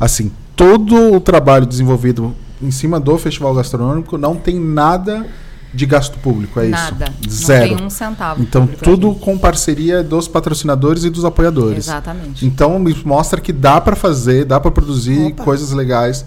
Assim, todo o trabalho desenvolvido em cima do festival gastronômico não tem nada de gasto público, é Nada. isso? Zero. Não tem um centavo. Então, público tudo com parceria dos patrocinadores e dos apoiadores. Exatamente. Então, mostra que dá para fazer, dá para produzir Opa. coisas legais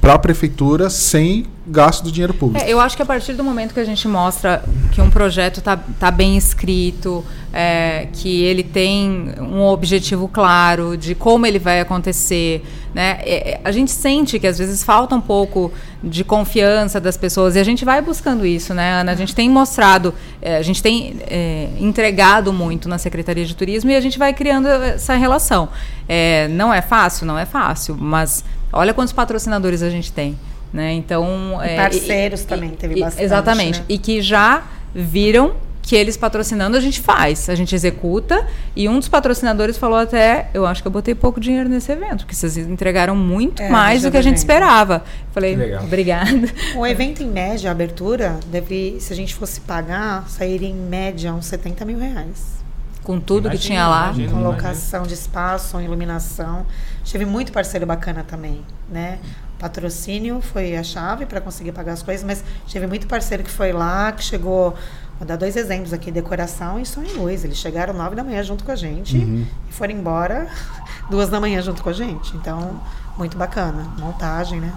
para a prefeitura sem gasto do dinheiro público. É, eu acho que a partir do momento que a gente mostra que um projeto tá, tá bem escrito, é, que ele tem um objetivo claro de como ele vai acontecer, né? é, é, a gente sente que às vezes falta um pouco de confiança das pessoas e a gente vai buscando isso, né, Ana? A gente tem mostrado, é, a gente tem é, entregado muito na Secretaria de Turismo e a gente vai criando essa relação. É, não é fácil, não é fácil, mas olha quantos patrocinadores a gente tem. Né? Então, E parceiros também, teve bastante, Exatamente. né? E que já viram que eles patrocinando a gente faz, a gente executa. E um dos patrocinadores falou até, eu acho que eu botei pouco dinheiro nesse evento, porque vocês entregaram muito É, mais do que a gente esperava. Falei, Que legal. obrigada. O evento, em média, a abertura, deve, se a gente fosse pagar, sairia em média uns 70 mil reais. Com tudo que Imagina, tinha lá. imagina. Com Imagina. locação de espaço, iluminação. Teve muito parceiro bacana também, né? Patrocínio foi a chave para conseguir pagar as coisas, mas teve muito parceiro que foi lá, que chegou. Vou dar dois exemplos aqui: decoração e som e luz. Eles chegaram nove da manhã junto com a gente e foram embora duas da manhã junto com a gente. Então, muito bacana. Montagem, né?